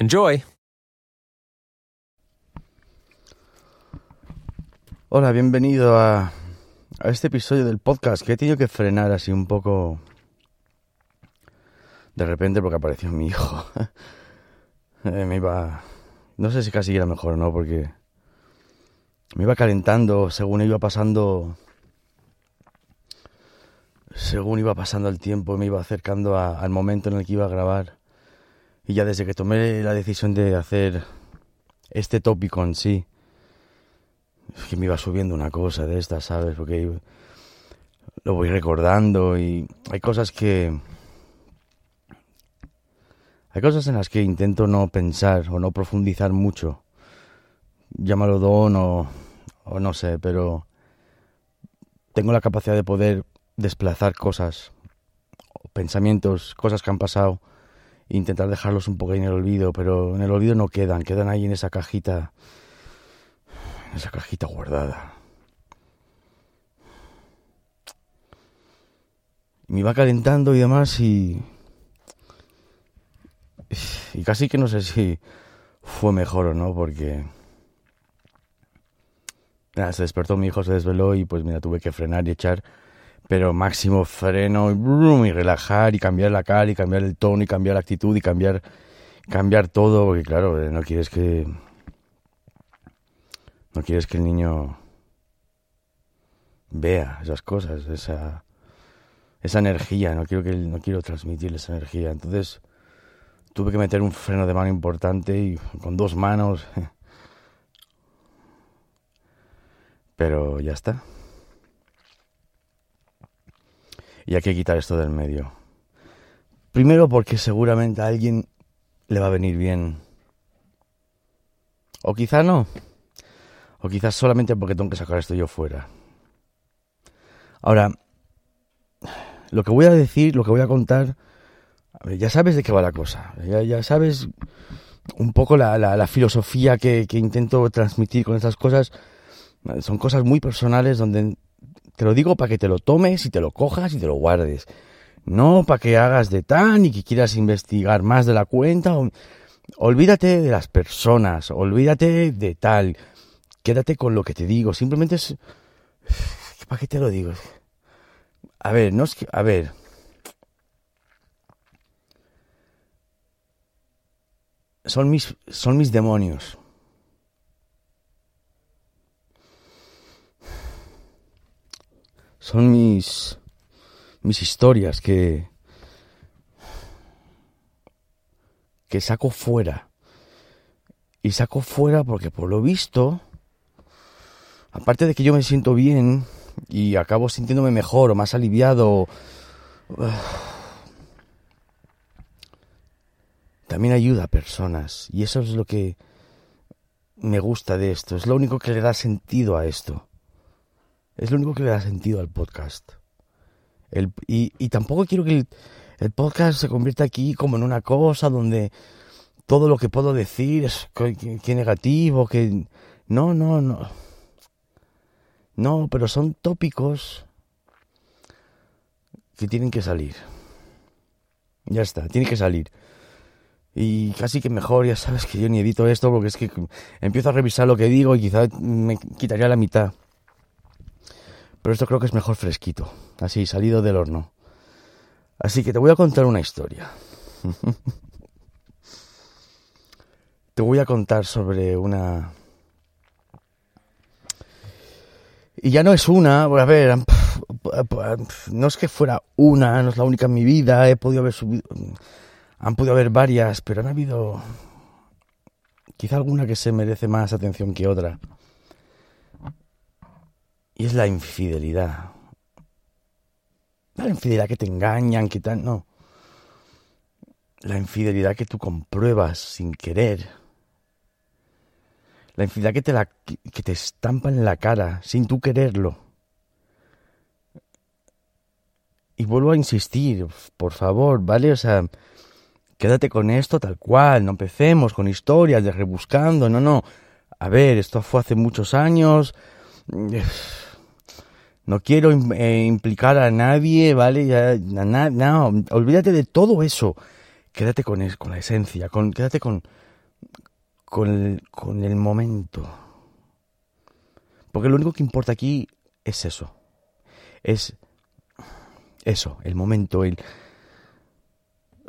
Enjoy. Hola, bienvenido a, a este episodio del podcast que he tenido que frenar así un poco de repente porque apareció mi hijo. Eh, me iba... No sé si casi era mejor o no porque me iba calentando según iba pasando según iba pasando el tiempo me iba acercando al momento en el que iba a grabar y ya desde que tomé la decisión de hacer este tópico en sí que me iba subiendo una cosa de estas sabes porque lo voy recordando y hay cosas que hay cosas en las que intento no pensar o no profundizar mucho. Llámalo don o, o no sé, pero tengo la capacidad de poder desplazar cosas, pensamientos, cosas que han pasado, intentar dejarlos un poco en el olvido, pero en el olvido no quedan, quedan ahí en esa cajita, en esa cajita guardada. Me iba calentando y demás y... Y casi que no sé si fue mejor o no, porque se despertó mi hijo, se desveló y pues mira, tuve que frenar y echar, pero máximo freno y, y relajar y cambiar la cara y cambiar el tono y cambiar la actitud y cambiar, cambiar todo, porque claro, eh, no quieres que... No quieres que el niño vea esas cosas, esa, esa energía, no quiero, que, no quiero transmitir esa energía. Entonces tuve que meter un freno de mano importante y con dos manos Pero ya está. Y hay que quitar esto del medio. Primero porque seguramente a alguien le va a venir bien. O quizá no. O quizás solamente porque tengo que sacar esto yo fuera. Ahora, lo que voy a decir, lo que voy a contar, ya sabes de qué va la cosa. Ya, sabes un poco la, filosofía que, que intento transmitir con estas cosas son cosas muy personales donde te lo digo para que te lo tomes y te lo cojas y te lo guardes. No para que hagas de tan y que quieras investigar más de la cuenta. Olvídate de las personas, olvídate de tal. Quédate con lo que te digo. Simplemente es... ¿Para qué te lo digo? A ver, no es que... A ver. Son mis, son mis demonios. Son mis mis historias que que saco fuera. Y saco fuera porque por lo visto aparte de que yo me siento bien y acabo sintiéndome mejor o más aliviado también ayuda a personas. Y eso es lo que me gusta de esto. Es lo único que le da sentido a esto es lo único que le da sentido al podcast. Y, y, tampoco quiero que el, podcast se convierta aquí como en una cosa donde todo lo que puedo decir es que, negativo, que... No, no, no. No, pero son tópicos que tienen que salir. Ya está, tiene que salir. Y casi que mejor, ya sabes que yo ni edito esto porque es que empiezo a revisar lo que digo y quizá me quitaría la mitad. Pero esto creo que es mejor fresquito, así, salido del horno. Así que te voy a contar una historia. te voy a contar sobre una Y ya no es una, a ver, no es que fuera una, no es la única en mi vida, he podido haber subido, han podido haber varias, pero han habido quizá alguna que se merece más atención que otra. Y es la infidelidad. La infidelidad que te engañan, que tal, no. La infidelidad que tú compruebas sin querer. La infidelidad que te, la, que te estampa en la cara sin tú quererlo. Y vuelvo a insistir, por favor, ¿vale? O sea, quédate con esto tal cual, no empecemos con historias de rebuscando, no, no. A ver, esto fue hace muchos años. No quiero eh, implicar a nadie, ¿vale? Ya, no, olvídate de todo eso. Quédate con, con la esencia, con, quédate con, con el, con el momento. Porque lo único que importa aquí es eso. Es eso, el momento, el...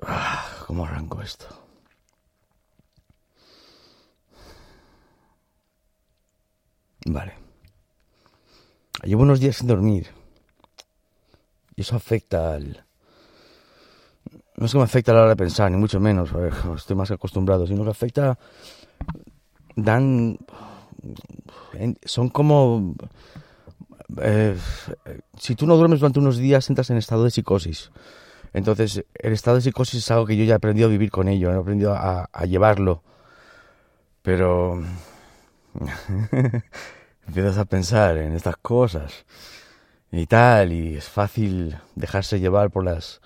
Ah, ¿Cómo arranco esto? Vale. Llevo unos días sin dormir. Y eso afecta al... No es que me afecta a la hora de pensar, ni mucho menos, estoy más acostumbrado, sino que afecta... Dan... Son como... Eh, si tú no duermes durante unos días, entras en estado de psicosis. Entonces, el estado de psicosis es algo que yo ya he aprendido a vivir con ello, he aprendido a, a llevarlo. Pero... empiezas a pensar en estas cosas y tal, y es fácil dejarse llevar por las,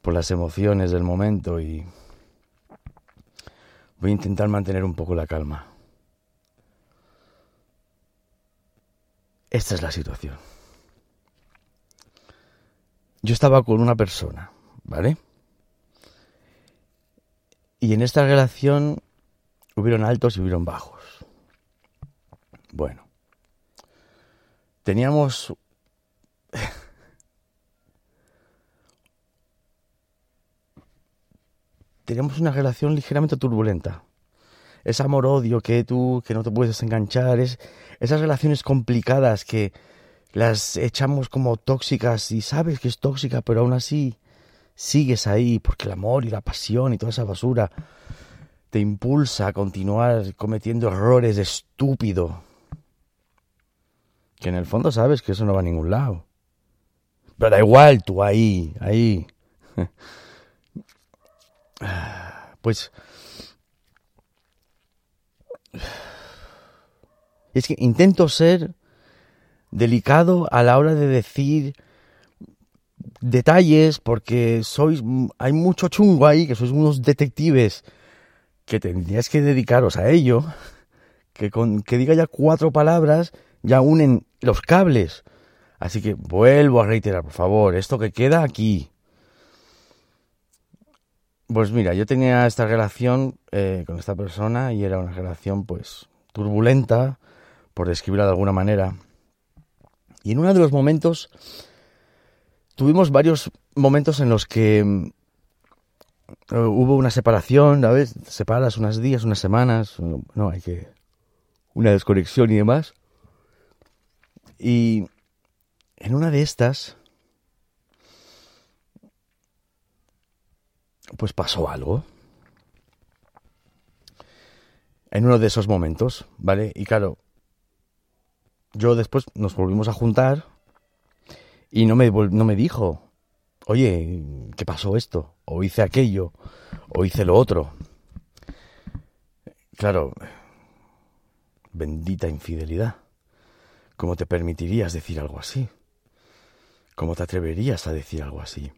por las emociones del momento y voy a intentar mantener un poco la calma. Esta es la situación. Yo estaba con una persona, ¿vale? Y en esta relación hubieron altos y hubieron bajos. Bueno, teníamos teníamos una relación ligeramente turbulenta. Es amor-odio que tú, que no te puedes enganchar, es esas relaciones complicadas que las echamos como tóxicas y sabes que es tóxica, pero aún así sigues ahí porque el amor y la pasión y toda esa basura te impulsa a continuar cometiendo errores de estúpido que en el fondo sabes que eso no va a ningún lado. Pero da igual, tú ahí, ahí. Pues... Es que intento ser delicado a la hora de decir detalles porque sois hay mucho chungo ahí que sois unos detectives que tendrías que dedicaros a ello que con que diga ya cuatro palabras ya unen los cables. Así que vuelvo a reiterar, por favor, esto que queda aquí. Pues mira, yo tenía esta relación eh, con esta persona y era una relación pues turbulenta, por describirla de alguna manera. Y en uno de los momentos tuvimos varios momentos en los que mm, hubo una separación, ¿sabes? Separas unos días, unas semanas, no, hay que una desconexión y demás. Y en una de estas, pues pasó algo. En uno de esos momentos, ¿vale? Y claro, yo después nos volvimos a juntar y no me, no me dijo, oye, ¿qué pasó esto? O hice aquello, o hice lo otro. Claro, bendita infidelidad. ¿Cómo te permitirías decir algo así? ¿Cómo te atreverías a decir algo así?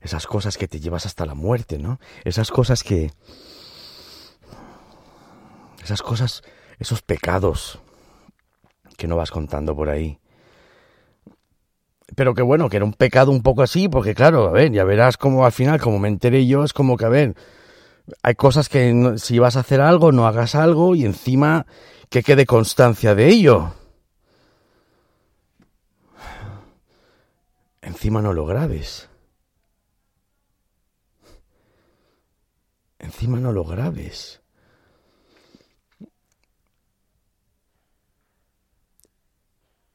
Esas cosas que te llevas hasta la muerte, ¿no? Esas cosas que... Esas cosas, esos pecados que no vas contando por ahí. Pero que bueno, que era un pecado un poco así, porque claro, a ver, ya verás como al final, como me enteré yo, es como que, a ver, hay cosas que si vas a hacer algo, no hagas algo y encima que quede constancia de ello. Encima no lo grabes. Encima no lo grabes.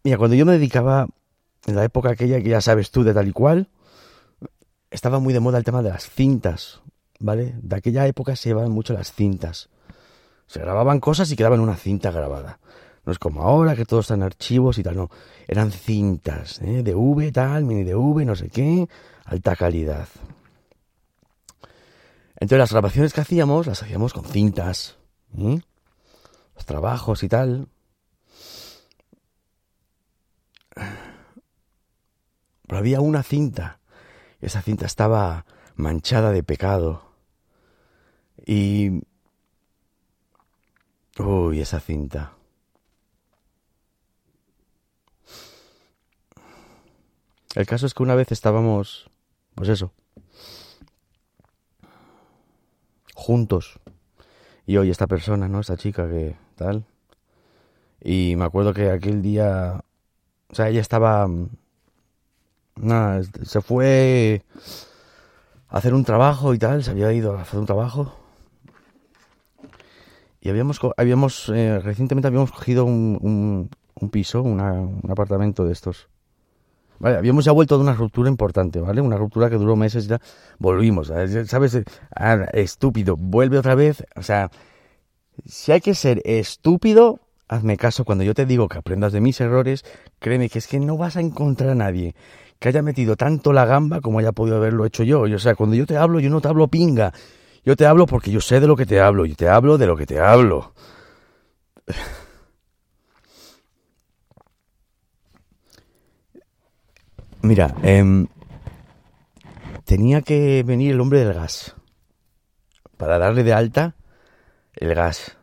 Mira, cuando yo me dedicaba, en la época aquella que ya sabes tú de tal y cual, estaba muy de moda el tema de las cintas, ¿vale? De aquella época se llevaban mucho las cintas. Se grababan cosas y quedaban una cinta grabada. No es como ahora que todo está en archivos y tal, no. Eran cintas, ¿eh? de V, tal, mini de V, no sé qué, alta calidad. Entonces las grabaciones que hacíamos, las hacíamos con cintas. ¿eh? Los trabajos y tal. Pero había una cinta. Esa cinta estaba manchada de pecado. Y... Uy, esa cinta. El caso es que una vez estábamos, pues eso, juntos. Y hoy esta persona, ¿no? Esta chica que tal. Y me acuerdo que aquel día, o sea, ella estaba, nada, se fue a hacer un trabajo y tal, se había ido a hacer un trabajo. Y habíamos, habíamos eh, recientemente habíamos cogido un, un, un piso, una, un apartamento de estos Habíamos ya vuelto de una ruptura importante, ¿vale? Una ruptura que duró meses y ya volvimos, ¿sabes? Ah, estúpido, vuelve otra vez. O sea, si hay que ser estúpido, hazme caso cuando yo te digo que aprendas de mis errores, créeme que es que no vas a encontrar a nadie que haya metido tanto la gamba como haya podido haberlo hecho yo. o sea, cuando yo te hablo, yo no te hablo pinga. Yo te hablo porque yo sé de lo que te hablo. Yo te hablo de lo que te hablo. Mira, em, tenía que venir el hombre del gas para darle de alta el gas.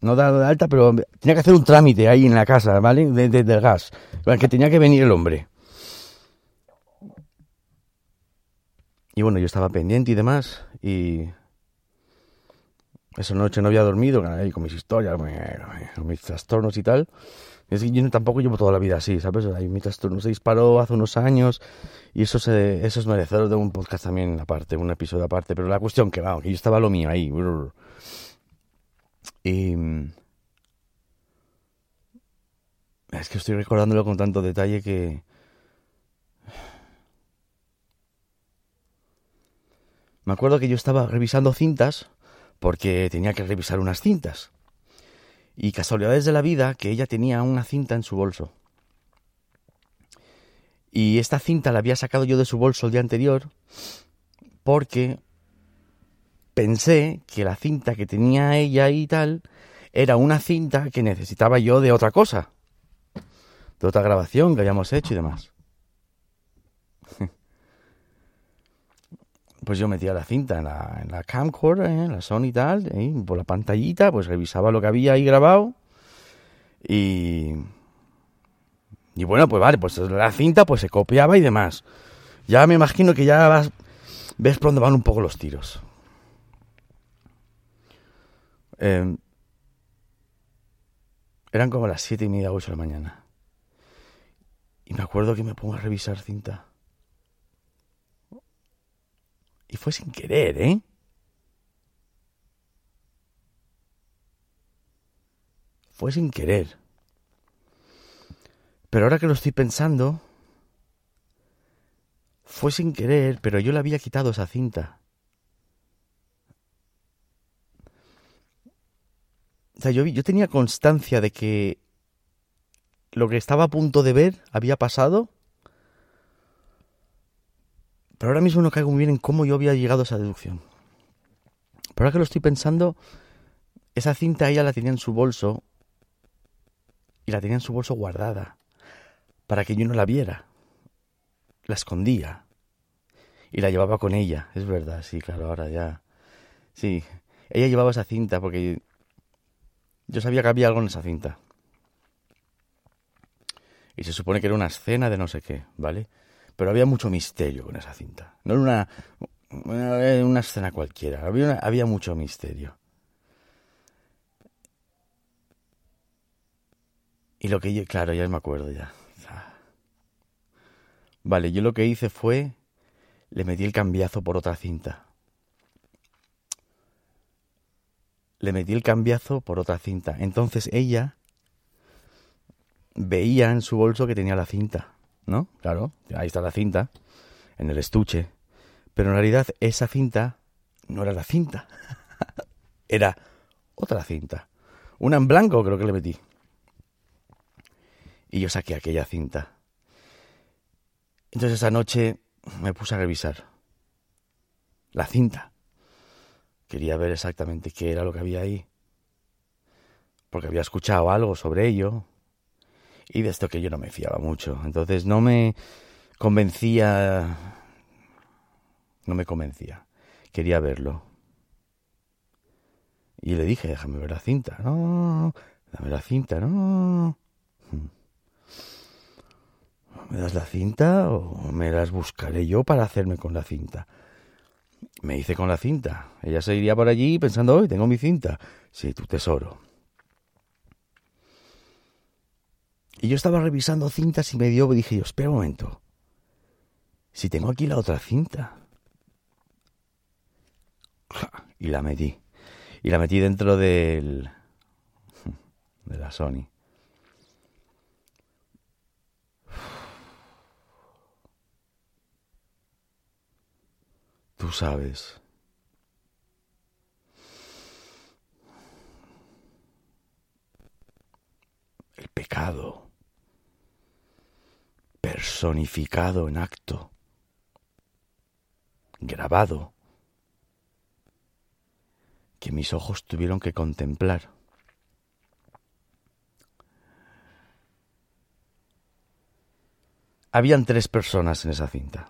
no darle de alta, pero tenía que hacer un trámite ahí en la casa, ¿vale? De, del gas. Que tenía que venir el hombre. Y bueno, yo estaba pendiente y demás. Y esa noche no había dormido, con mis historias, con mis trastornos y tal. Es que yo tampoco llevo toda la vida así, ¿sabes? Hay mi trastorno se disparó hace unos años y eso, se, eso es merecedor de un podcast también aparte, un episodio aparte. Pero la cuestión que, va, que yo estaba lo mío ahí. Y... Es que estoy recordándolo con tanto detalle que... Me acuerdo que yo estaba revisando cintas porque tenía que revisar unas cintas. Y casualidades de la vida que ella tenía una cinta en su bolso. Y esta cinta la había sacado yo de su bolso el día anterior porque pensé que la cinta que tenía ella y tal era una cinta que necesitaba yo de otra cosa. De otra grabación que habíamos hecho y demás. Pues yo metía la cinta en la, en la camcorder, ¿eh? en la Sony y tal, por la pantallita, pues revisaba lo que había ahí grabado. Y. Y bueno, pues vale, pues la cinta pues se copiaba y demás. Ya me imagino que ya vas, ves por dónde van un poco los tiros. Em, eran como las siete y media, ocho de la mañana. Y me acuerdo que me pongo a revisar cinta. Y fue sin querer, ¿eh? Fue sin querer. Pero ahora que lo estoy pensando, fue sin querer, pero yo le había quitado esa cinta. O sea, yo, yo tenía constancia de que lo que estaba a punto de ver había pasado pero ahora mismo no caigo muy bien en cómo yo había llegado a esa deducción. Pero ahora que lo estoy pensando, esa cinta ella la tenía en su bolso y la tenía en su bolso guardada para que yo no la viera. La escondía y la llevaba con ella. Es verdad, sí, claro, ahora ya. Sí, ella llevaba esa cinta porque yo sabía que había algo en esa cinta. Y se supone que era una escena de no sé qué, ¿vale? Pero había mucho misterio con esa cinta. No era una, una escena cualquiera, había, había mucho misterio. Y lo que yo, claro, ya me acuerdo ya. Vale, yo lo que hice fue, le metí el cambiazo por otra cinta. Le metí el cambiazo por otra cinta. Entonces ella veía en su bolso que tenía la cinta, ¿no? Claro, ahí está la cinta, en el estuche. Pero en realidad esa cinta no era la cinta, era otra cinta. Una en blanco creo que le metí. Y yo saqué aquella cinta. Entonces esa noche me puse a revisar la cinta. Quería ver exactamente qué era lo que había ahí. Porque había escuchado algo sobre ello. Y de esto que yo no me fiaba mucho. Entonces no me convencía. No me convencía. Quería verlo. Y le dije, déjame ver la cinta. No, dame la cinta, no. ¿Me das la cinta o me las buscaré yo para hacerme con la cinta? Me hice con la cinta. Ella se iría por allí pensando, hoy tengo mi cinta. Sí, tu tesoro. Y yo estaba revisando cintas y me dio, dije yo, espera un momento. Si tengo aquí la otra cinta. Y la metí. Y la metí dentro del... de la Sony. Tú sabes. El pecado personificado en acto, grabado, que mis ojos tuvieron que contemplar. Habían tres personas en esa cinta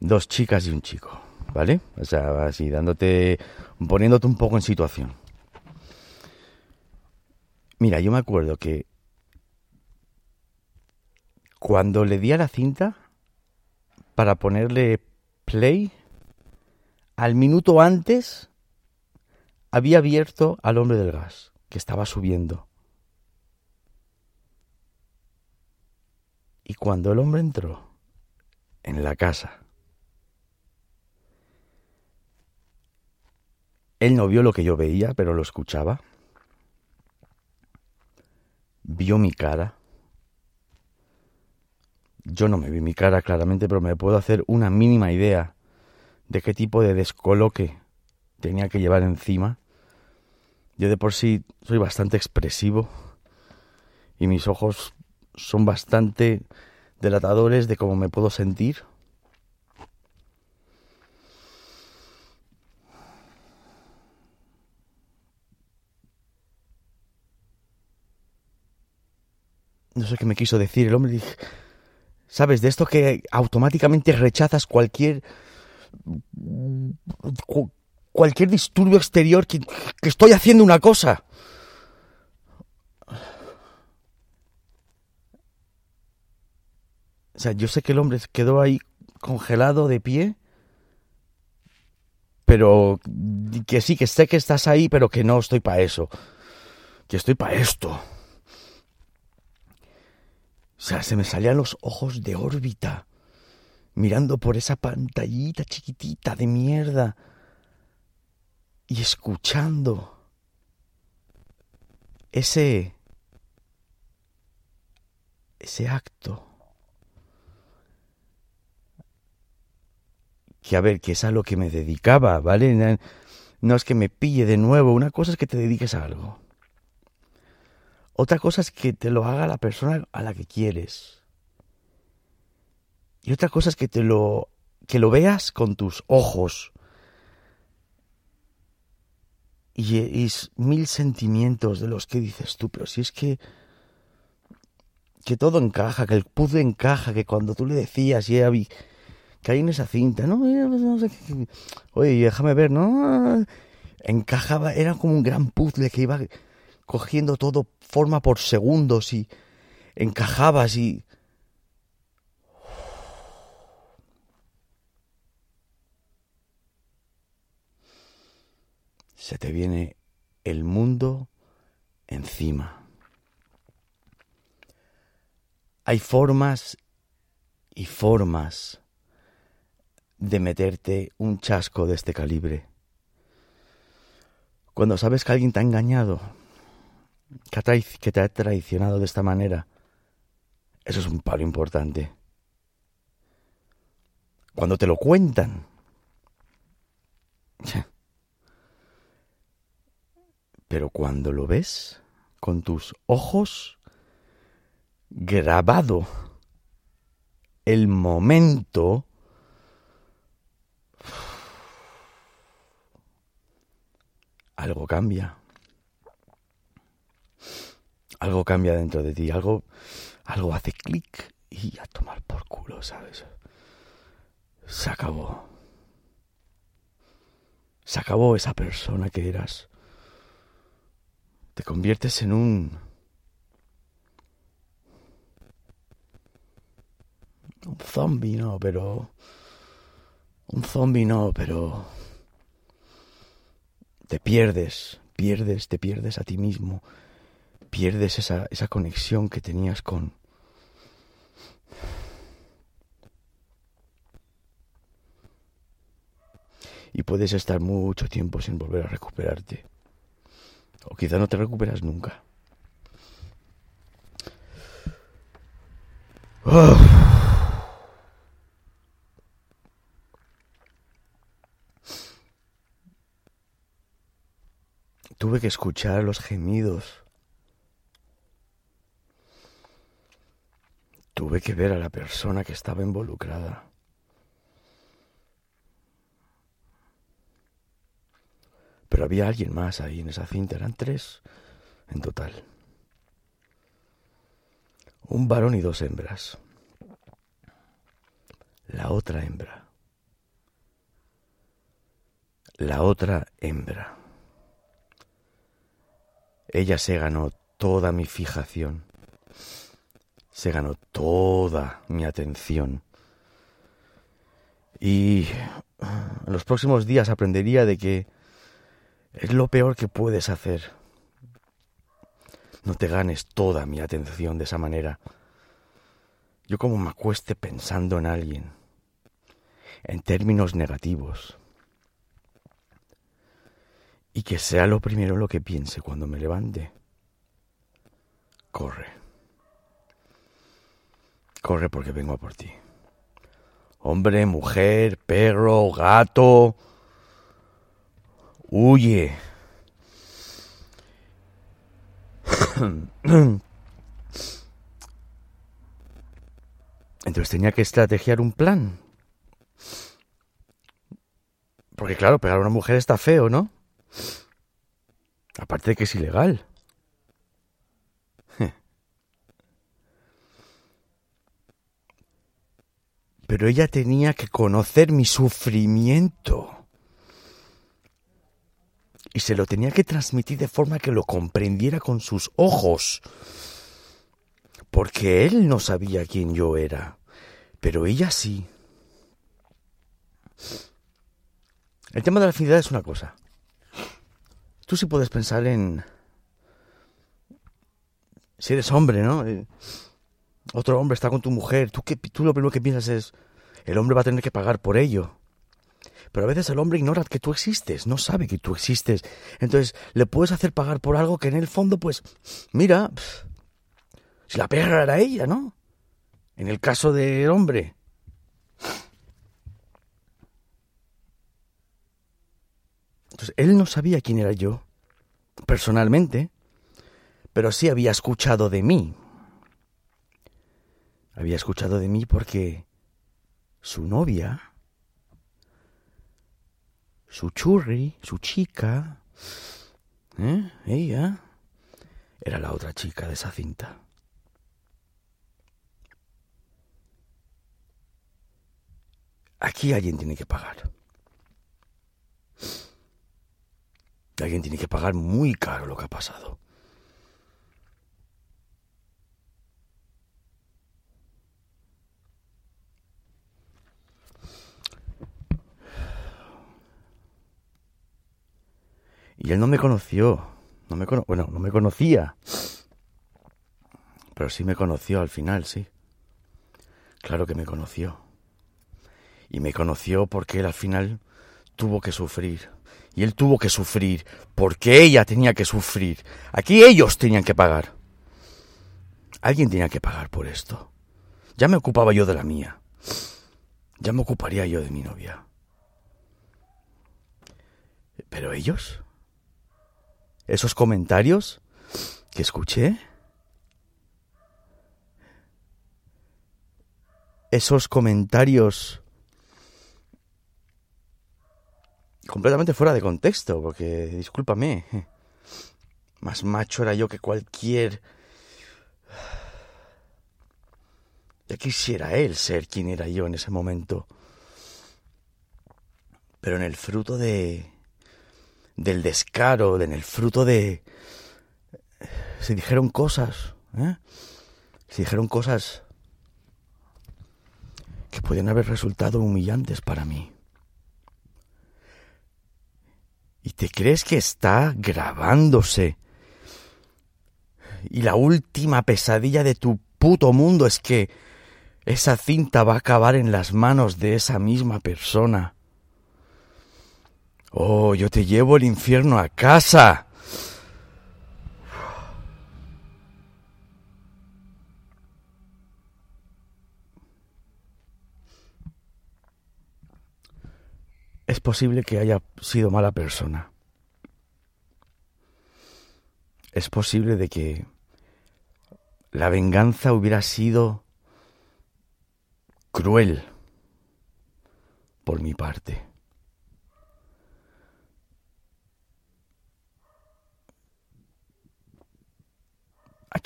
dos chicas y un chico, ¿vale? O sea, así dándote, poniéndote un poco en situación. Mira, yo me acuerdo que cuando le di a la cinta para ponerle play, al minuto antes había abierto al hombre del gas, que estaba subiendo. Y cuando el hombre entró en la casa, Él no vio lo que yo veía, pero lo escuchaba. Vio mi cara. Yo no me vi mi cara claramente, pero me puedo hacer una mínima idea de qué tipo de descoloque tenía que llevar encima. Yo de por sí soy bastante expresivo y mis ojos son bastante delatadores de cómo me puedo sentir. no sé qué me quiso decir el hombre. Dije, ¿Sabes? De esto que automáticamente rechazas cualquier. cualquier disturbio exterior que, estoy haciendo una cosa. O sea, yo sé que el hombre quedó ahí congelado de pie, pero que sí, que sé que estás ahí, pero que no estoy para eso, que estoy para esto. O sea, se me salían los ojos de órbita, mirando por esa pantallita chiquitita de mierda y escuchando ese ese acto que a ver, que es a lo que me dedicaba, ¿vale? No es que me pille de nuevo, una cosa es que te dediques a algo. Otra cosa es que te lo haga la persona a la que quieres. Y otra cosa es que te lo que lo veas con tus ojos. Y, y mil sentimientos de los que dices tú, pero si es que que todo encaja, que el puzzle encaja, que cuando tú le decías y vi que hay en esa cinta, no, pues oye, déjame ver, no, encajaba, era como un gran puzzle que iba cogiendo todo forma por segundos y encajabas y... Se te viene el mundo encima. Hay formas y formas de meterte un chasco de este calibre. Cuando sabes que alguien te ha engañado, que te ha traicionado de esta manera. Eso es un palo importante. Cuando te lo cuentan. Pero cuando lo ves con tus ojos grabado el momento algo cambia. Algo cambia dentro de ti, algo algo hace clic y a tomar por culo, ¿sabes? Se acabó. Se acabó esa persona que eras. Te conviertes en un... Un zombie, no, pero... Un zombie no, pero... Te pierdes, pierdes, te pierdes a ti mismo pierdes esa, esa conexión que tenías con... Y puedes estar mucho tiempo sin volver a recuperarte. O quizá no te recuperas nunca. Tuve que escuchar los gemidos Tuve que ver a la persona que estaba involucrada. Pero había alguien más ahí en esa cinta, eran tres en total. Un varón y dos hembras. La otra hembra. La otra hembra. Ella se ganó toda mi fijación se ganó toda mi atención. Y en los próximos días aprendería de que es lo peor que puedes hacer. No te ganes toda mi atención de esa manera. Yo como me acueste pensando en alguien, en términos negativos, y que sea lo primero lo que piense cuando me levante, corre. Corre porque vengo a por ti. Hombre, mujer, perro, gato. Huye. Entonces tenía que estrategiar un plan. Porque claro, pegar a una mujer está feo, ¿no? Aparte de que es ilegal. Pero ella tenía que conocer mi sufrimiento. Y se lo tenía que transmitir de forma que lo comprendiera con sus ojos. Porque él no sabía quién yo era, pero ella sí. El tema de la afinidad es una cosa. Tú sí puedes pensar en... Si eres hombre, ¿no? Otro hombre está con tu mujer, tú, que, tú lo primero que piensas es, el hombre va a tener que pagar por ello. Pero a veces el hombre ignora que tú existes, no sabe que tú existes. Entonces le puedes hacer pagar por algo que en el fondo, pues, mira, si la perra era ella, ¿no? En el caso del hombre. Entonces, él no sabía quién era yo, personalmente, pero sí había escuchado de mí, había escuchado de mí porque su novia, su churri, su chica, ¿eh? ella, era la otra chica de esa cinta. Aquí alguien tiene que pagar. Alguien tiene que pagar muy caro lo que ha pasado. Y él no me conoció. No me bueno, no me conocía. Pero sí me conoció al final, sí. Claro que me conoció. Y me conoció porque él al final tuvo que sufrir. Y él tuvo que sufrir porque ella tenía que sufrir. Aquí ellos tenían que pagar. Alguien tenía que pagar por esto. Ya me ocupaba yo de la mía. Ya me ocuparía yo de mi novia. Pero ellos, esos comentarios que escuché, esos comentarios completamente fuera de contexto, porque discúlpame, más macho era yo que cualquier... Ya quisiera él ser quien era yo en ese momento. Pero en el fruto de... del descaro, en el fruto de... Se dijeron cosas, ¿eh? Se dijeron cosas que podían haber resultado humillantes para mí. ¿Y te crees que está grabándose? Y la última pesadilla de tu puto mundo es que esa cinta va a acabar en las manos de esa misma persona. Oh, yo te llevo el infierno a casa. es posible que haya sido mala persona. Es posible de que la venganza hubiera sido cruel por mi parte.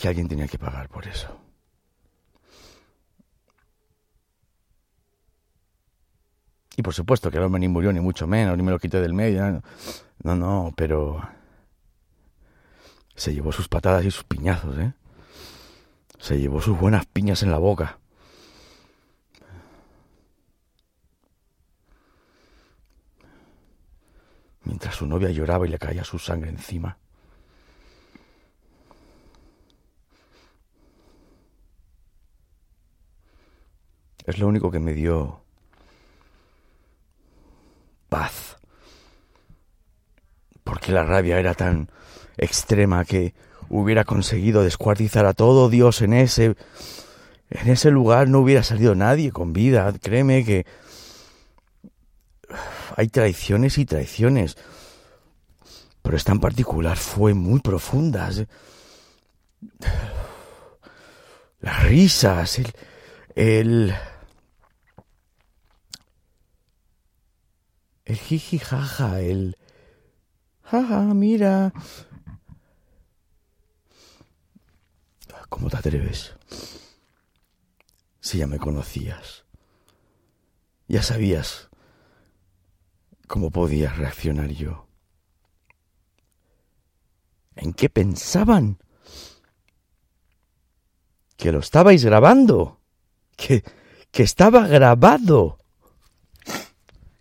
Aquí alguien tenía que pagar por eso. Y por supuesto que el hombre ni murió, ni mucho menos, ni me lo quité del medio. No, no, pero se llevó sus patadas y sus piñazos, ¿eh? Se llevó sus buenas piñas en la boca. Mientras su novia lloraba y le caía su sangre encima. Es lo único que me dio paz. Porque la rabia era tan extrema que hubiera conseguido descuartizar a todo Dios en ese en ese lugar no hubiera salido nadie con vida, créeme que hay traiciones y traiciones. Pero esta en particular fue muy profunda. Las risas, el el jiji jaja, el jaja, mira. ¿Cómo te atreves? Si ya me conocías, ya sabías cómo podía reaccionar yo. ¿En qué pensaban? Que lo estabais grabando. Que, que estaba grabado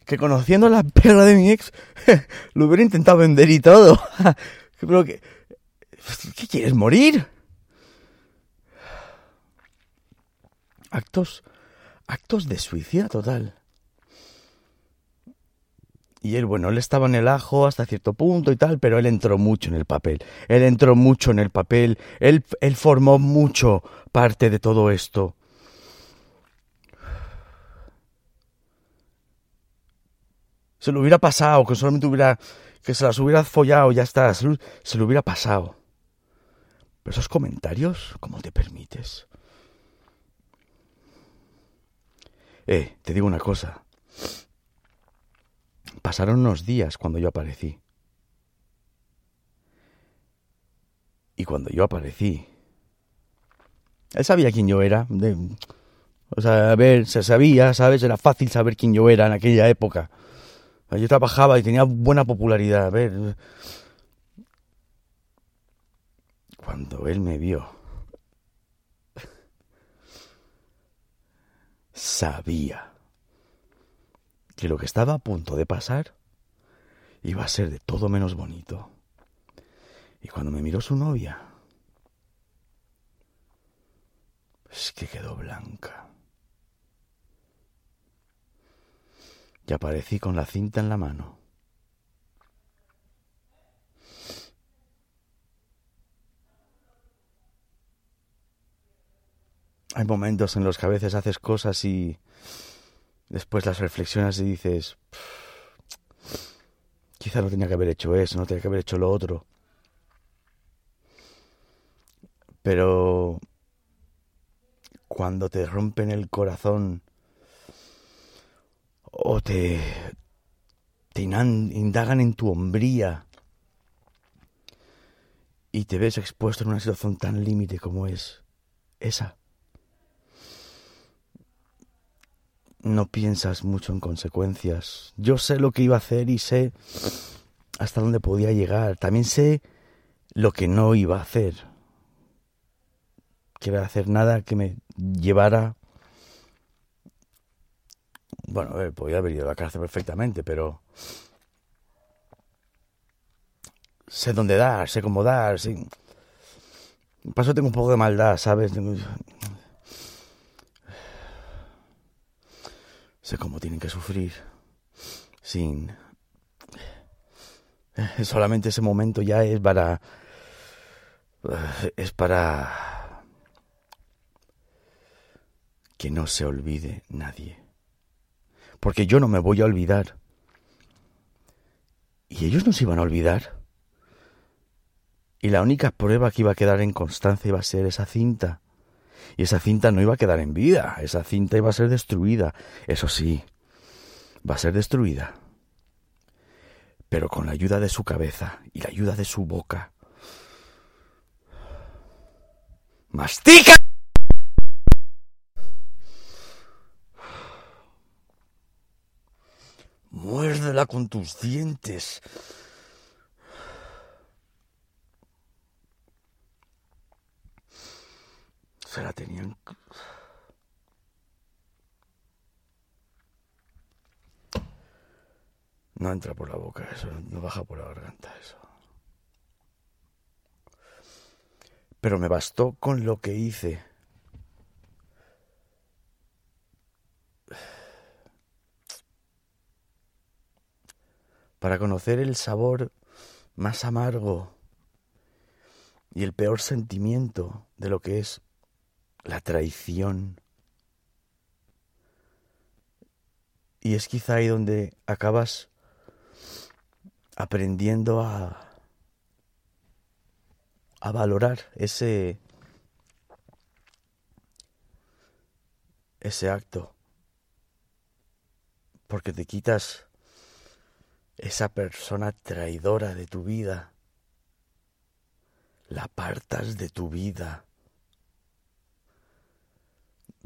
que conociendo la perra de mi ex, lo hubiera intentado vender y todo. Pero que... ¿Qué quieres morir? Actos... Actos de suicida total. Y él, bueno, él estaba en el ajo hasta cierto punto y tal, pero él entró mucho en el papel. Él entró mucho en el papel. Él, él formó mucho parte de todo esto. Se lo hubiera pasado, que solamente hubiera, que se las hubiera follado, ya está, se lo, hubiera pasado. Pero esos comentarios, ¿cómo te permites? Eh, te digo una cosa. Pasaron unos días cuando yo aparecí. Y cuando yo aparecí, él sabía quién yo era. o sea, a ver, se sabía, ¿sabes? Era fácil saber quién yo era en aquella época. Yo trabajaba y tenía buena popularidad. A ver. Cuando él me vio, sabía que lo que estaba a punto de pasar iba a ser de todo menos bonito. Y cuando me miró su novia, es que quedó blanca. Y aparecí con la cinta en la mano. Hay momentos en los que a veces haces cosas y después las reflexionas y dices, quizá no tenía que haber hecho eso, no tenía que haber hecho lo otro. Pero cuando te rompen el corazón o te, te indagan en tu hombría y te ves expuesto en una situación tan límite como es esa. No piensas mucho en consecuencias. Yo sé lo que iba a hacer y sé hasta dónde podía llegar. También sé lo que no iba a hacer. Que iba a hacer nada que me llevara bueno, a podía haber ido a la cárcel perfectamente, pero sé dónde dar, sé cómo dar, sí. Paso tengo un poco de maldad, ¿sabes? Sé cómo tienen que sufrir sin... Solamente ese momento ya es para... Es para... Que no se olvide nadie porque yo no me voy a olvidar. Y ellos no se iban a olvidar. Y la única prueba que iba a quedar en constancia iba a ser esa cinta. Y esa cinta no iba a quedar en vida, esa cinta iba a ser destruida. Eso sí, va a ser destruida. Pero con la ayuda de su cabeza y la ayuda de su boca. ¡Mastica! Muérdela con tus dientes. Se la tenían... No entra por la boca eso, no baja por la garganta eso. Pero me bastó con lo que hice para conocer el sabor más amargo y el peor sentimiento de lo que es la traición. Y es quizá ahí donde acabas aprendiendo a, a valorar ese, ese acto, porque te quitas esa persona traidora de tu vida, la apartas de tu vida.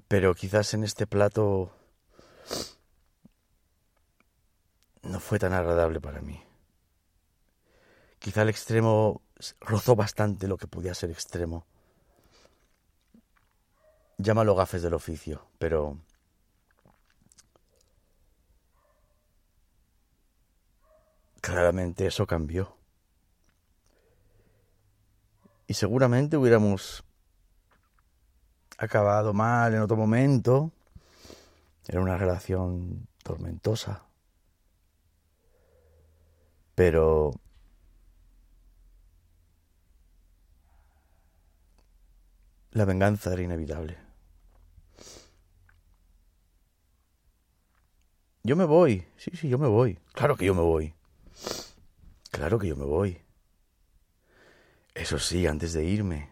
Pero quizás en este plato no fue tan agradable para mí. Quizá el extremo rozó bastante lo que podía ser extremo. Llámalo gafes del oficio, pero Claramente eso cambió. Y seguramente hubiéramos acabado mal en otro momento. Era una relación tormentosa. Pero la venganza era inevitable. Yo me voy, sí, sí, yo me voy. Claro que yo me voy. Claro que yo me voy. Eso sí, antes de irme.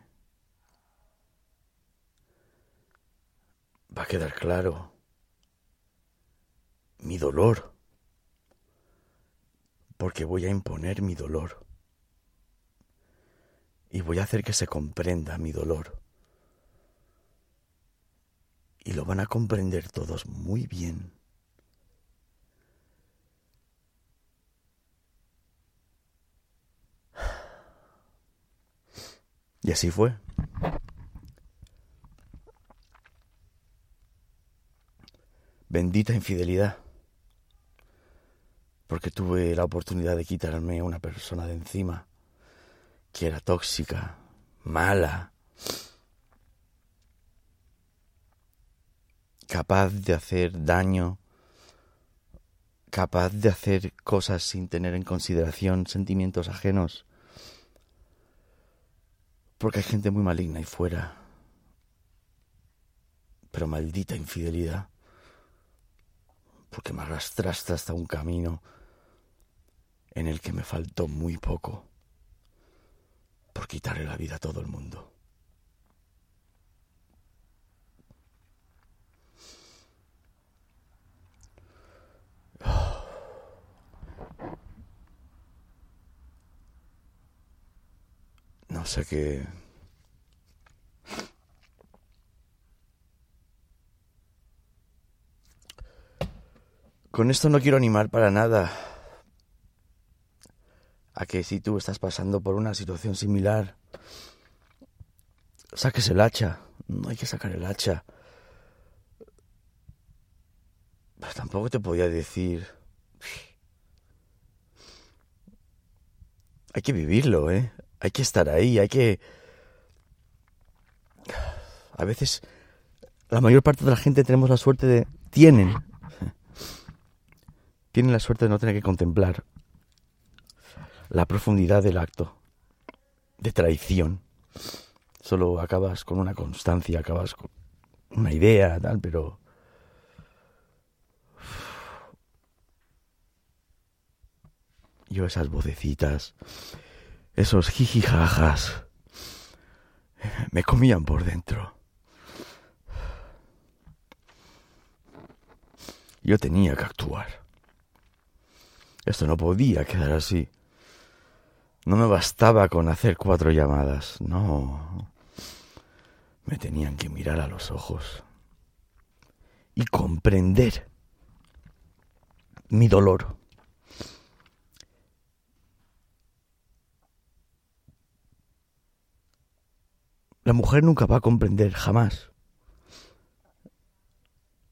Va a quedar claro mi dolor. Porque voy a imponer mi dolor. Y voy a hacer que se comprenda mi dolor. Y lo van a comprender todos muy bien. Y así fue. Bendita infidelidad. Porque tuve la oportunidad de quitarme a una persona de encima que era tóxica, mala, capaz de hacer daño capaz de hacer cosas sin tener en consideración sentimientos ajenos. Porque hay gente muy maligna ahí fuera. Pero maldita infidelidad. Porque me arrastraste hasta un camino en el que me faltó muy poco por quitarle la vida a todo el mundo. No sé qué... Con esto no quiero animar para nada a que si tú estás pasando por una situación similar, saques el hacha. No hay que sacar el hacha. Pero tampoco te podía decir... Hay que vivirlo, ¿eh? Hay que estar ahí, hay que... A veces la mayor parte de la gente tenemos la suerte de... Tienen. Tienen la suerte de no tener que contemplar la profundidad del acto de traición. Solo acabas con una constancia, acabas con una idea, tal, pero... Yo esas vocecitas, esos jijijajas, me comían por dentro. Yo tenía que actuar. Esto no podía quedar así. No me bastaba con hacer cuatro llamadas, no. Me tenían que mirar a los ojos y comprender mi dolor. La mujer nunca va a comprender jamás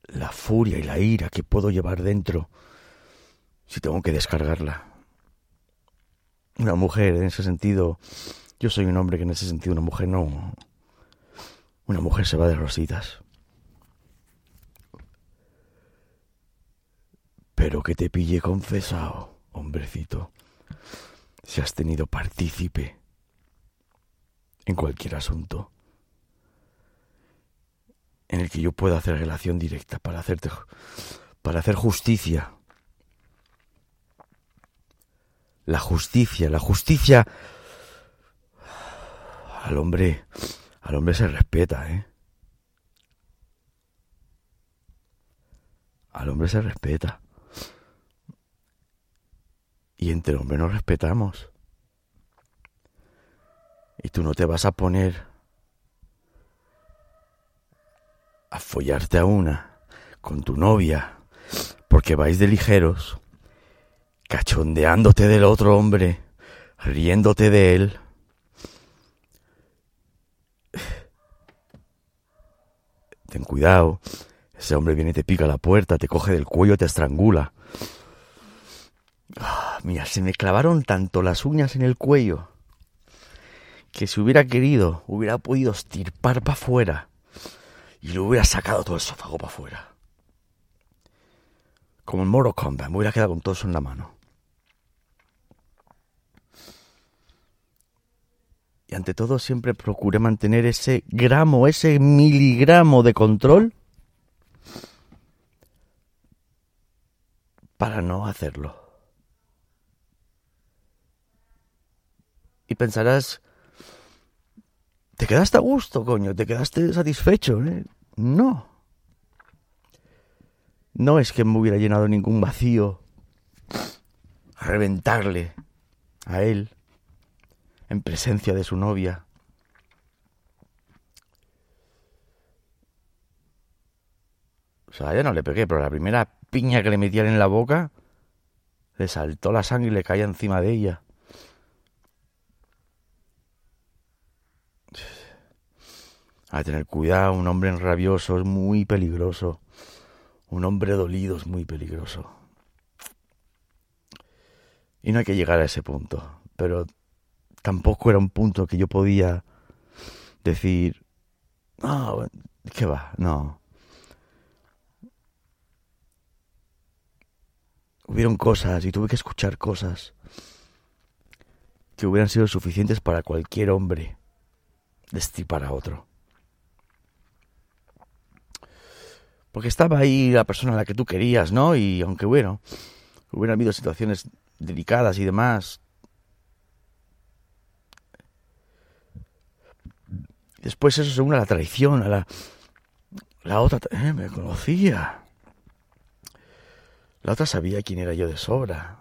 la furia y la ira que puedo llevar dentro si tengo que descargarla una mujer en ese sentido. Yo soy un hombre que en ese sentido una mujer no. Una mujer se va de rositas. Pero que te pille confesado, hombrecito, si has tenido partícipe en cualquier asunto en el que yo pueda hacer relación directa para hacerte para hacer justicia la justicia, la justicia al hombre, al hombre se respeta, ¿eh? Al hombre se respeta. Y entre hombres nos respetamos. Y tú no te vas a poner a follarte a una con tu novia porque vais de ligeros cachondeándote del otro hombre, riéndote de él. Ten cuidado, ese hombre viene y te pica la puerta, te coge del cuello, te estrangula. Ah, mira, se me clavaron tanto las uñas en el cuello que si hubiera querido, hubiera podido estirpar para afuera y le hubiera sacado todo el sófago para afuera. Como en Moro Combat, me hubiera quedado con todo eso en la mano. Y ante todo siempre procuré mantener ese gramo, ese miligramo de control para no hacerlo. Y pensarás, te quedaste a gusto, coño, te quedaste satisfecho. ¿eh? No. No es que me hubiera llenado ningún vacío a reventarle a él en presencia de su novia. O sea, ya no le pegué, pero la primera piña que le metían en la boca, le saltó la sangre y le caía encima de ella. A tener cuidado, un hombre rabioso es muy peligroso. Un hombre dolido es muy peligroso. Y no hay que llegar a ese punto. Pero tampoco era un punto que yo podía decir, ah, ¿qué va? No. hubieron cosas y tuve que escuchar cosas que hubieran sido suficientes para cualquier hombre destripar a otro. Porque estaba ahí la persona a la que tú querías, ¿no? Y aunque bueno, hubieran habido situaciones delicadas y demás. Después eso se une a la traición, a la... La otra eh, me conocía. La otra sabía quién era yo de sobra.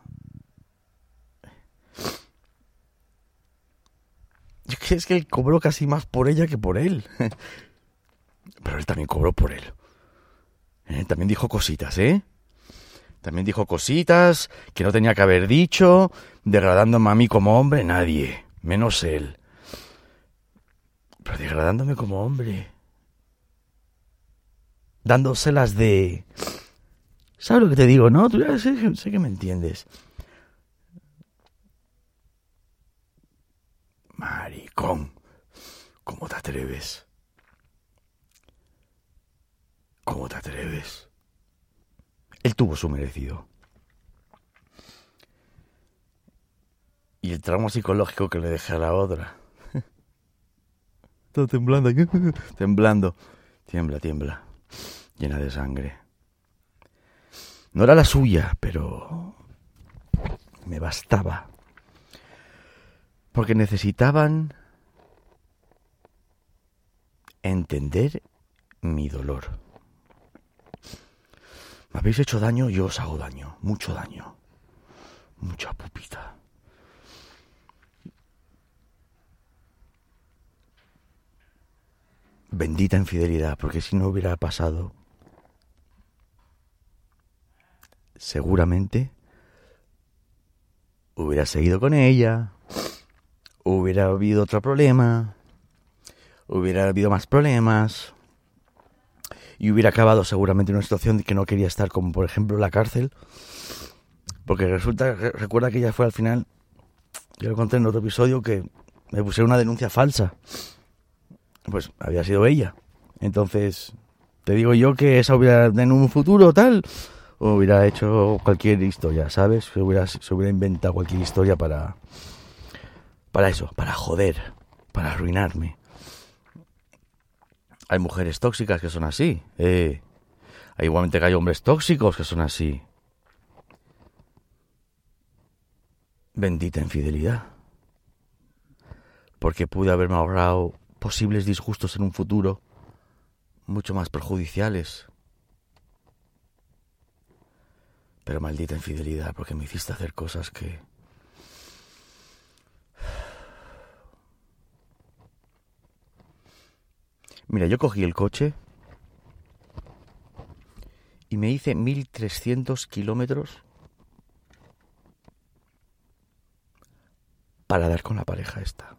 Yo es que él cobró casi más por ella que por él. Pero él también cobró por él. Eh, también dijo cositas, ¿eh? También dijo cositas que no tenía que haber dicho, degradándome a mí como hombre, nadie, menos él. Pero degradándome como hombre. Dándoselas de... ¿Sabes lo que te digo, no? Tú ya sé, sé que me entiendes. Maricón, ¿cómo te atreves? ¿Cómo te atreves? Él tuvo su merecido. Y el trauma psicológico que le dejé a la otra. Está temblando, temblando. Tiembla, tiembla. Llena de sangre. No era la suya, pero me bastaba. Porque necesitaban entender mi dolor. Habéis hecho daño, yo os hago daño, mucho daño, mucha pupita. Bendita infidelidad, porque si no hubiera pasado, seguramente hubiera seguido con ella, hubiera habido otro problema, hubiera habido más problemas y hubiera acabado seguramente en una situación que no quería estar, como por ejemplo la cárcel, porque resulta, recuerda que ella fue al final, yo lo conté en otro episodio, que me pusieron una denuncia falsa, pues había sido ella, entonces te digo yo que esa hubiera en un futuro tal, hubiera hecho cualquier historia, ¿sabes? Se hubiera, se hubiera inventado cualquier historia para, para eso, para joder, para arruinarme. Hay mujeres tóxicas que son así. Eh. Hay igualmente que hay hombres tóxicos que son así. Bendita infidelidad. Porque pude haberme ahorrado posibles disgustos en un futuro mucho más perjudiciales. Pero maldita infidelidad, porque me hiciste hacer cosas que... Mira, yo cogí el coche y me hice 1300 kilómetros para dar con la pareja esta.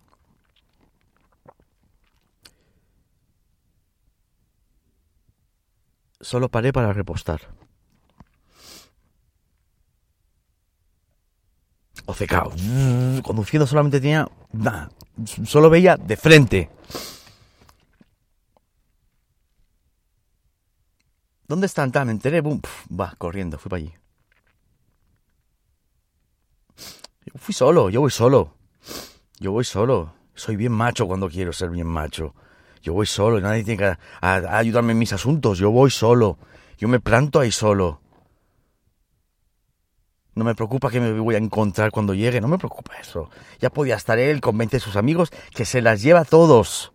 Solo paré para repostar. Ocecao. Conduciendo solamente tenía... solo veía de frente. ¿Dónde están? Me enteré, boom, va, corriendo, fui para allí. Yo fui solo, yo voy solo. Yo voy solo. Soy bien macho cuando quiero ser bien macho. Yo voy solo nadie tiene que ayudarme en mis asuntos. Yo voy solo. Yo me planto ahí solo. No me preocupa que me voy a encontrar cuando llegue. No me preocupa eso. Ya podía estar él con 20 de sus amigos que se las lleva a todos.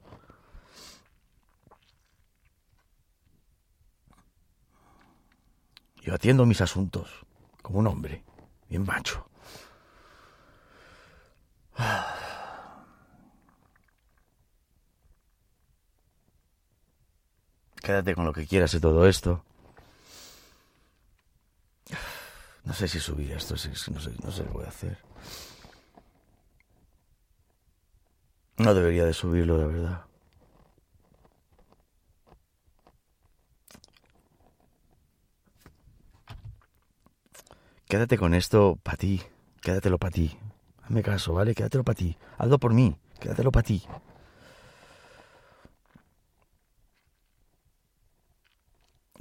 Yo atiendo mis asuntos como un hombre, bien macho. Quédate con lo que quieras de todo esto. No sé si subir esto, no sé, no sé qué voy a hacer. No debería de subirlo, de verdad. Quédate con esto para ti, quédatelo para ti. Hazme caso, ¿vale? Quédatelo para ti. Hazlo por mí, quédatelo para ti.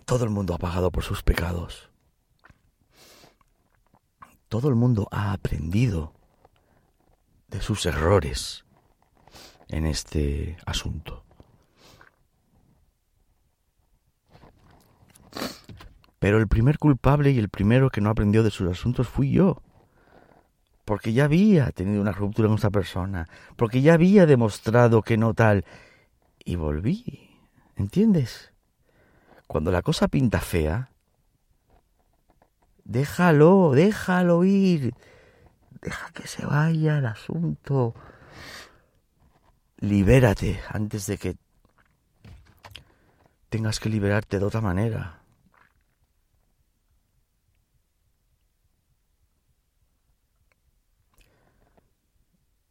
Todo el mundo ha pagado por sus pecados. todo el mundo ha aprendido de sus errores en este asunto. Pero el primer culpable y el primero que no aprendió de sus asuntos fui yo. Porque ya había tenido una ruptura con esa persona. Porque ya había demostrado que no tal. Y volví. ¿Entiendes? Cuando la cosa pinta fea, déjalo, déjalo ir. Deja que se vaya el asunto. Libérate antes de que tengas que liberarte de otra manera.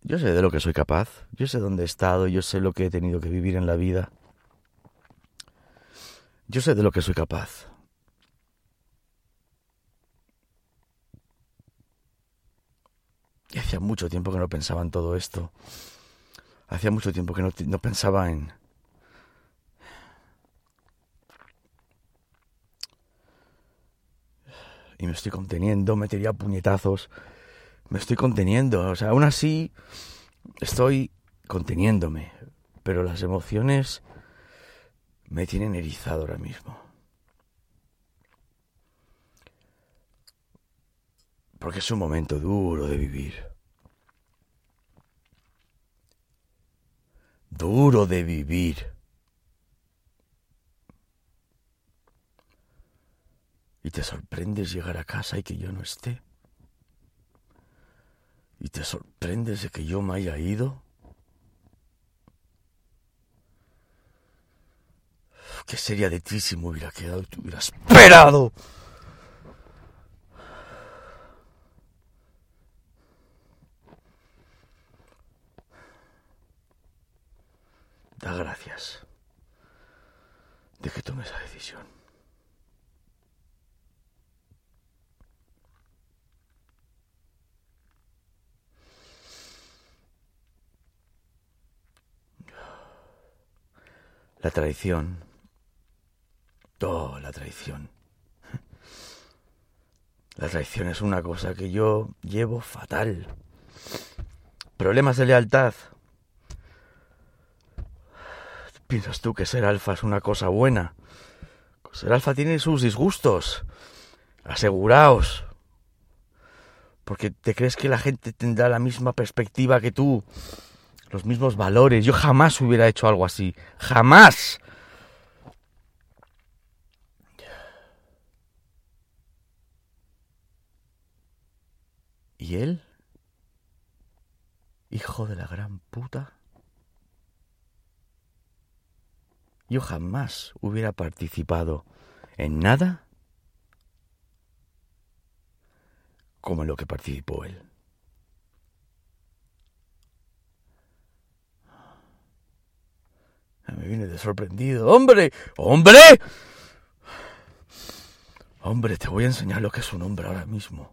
Yo sé de lo que soy capaz, yo sé dónde he estado, yo sé lo que he tenido que vivir en la vida. Yo sé de lo que soy capaz. Y hacía mucho tiempo que no pensaba en todo esto. Hacía mucho tiempo que no, pensaba en... Y me estoy conteniendo, metería puñetazos me estoy conteniendo. O sea, aún así estoy conteniéndome. Pero las emociones me tienen erizado ahora mismo. Porque es un momento duro de vivir. Duro de vivir. Y te sorprendes llegar a casa y que yo no esté y te sorprendes de que yo me haya ido? ¿Qué sería de ti si me hubiera quedado y te hubiera esperado? Da gracias de que tome esa decisión. La traición. Oh, la traición. La traición es una cosa que yo llevo fatal. Problemas de lealtad. ¿Piensas tú que ser alfa es una cosa buena? Ser alfa tiene sus disgustos. Aseguraos. Porque te crees que la gente tendrá la misma perspectiva que tú los mismos valores. Yo jamás hubiera hecho algo así. Jamás. ¿Y él? Hijo de la gran puta. Yo jamás hubiera participado en nada como en lo que participó él. Me viene de sorprendido. ¡Hombre! ¡Hombre! Hombre, te voy a enseñar lo que es un hombre ahora mismo.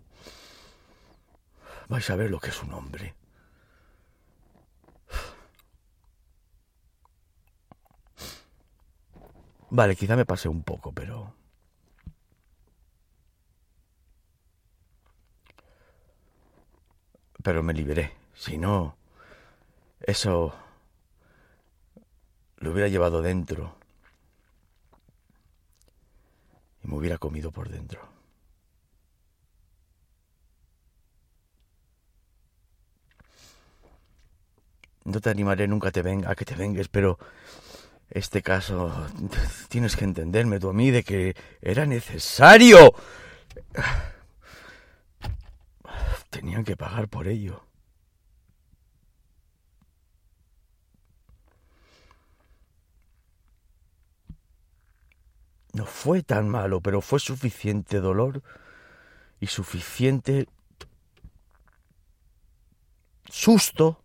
Vais a ver lo que es un hombre. Vale, quizá me pasé un poco, pero... Pero me liberé. Si no... Eso lo hubiera llevado dentro y me hubiera comido por dentro. No te animaré nunca te venga, a que te vengues, pero este caso tienes que entenderme tú a mí de que era necesario. Tenían que pagar por ello. No fue tan malo, pero fue suficiente dolor y suficiente susto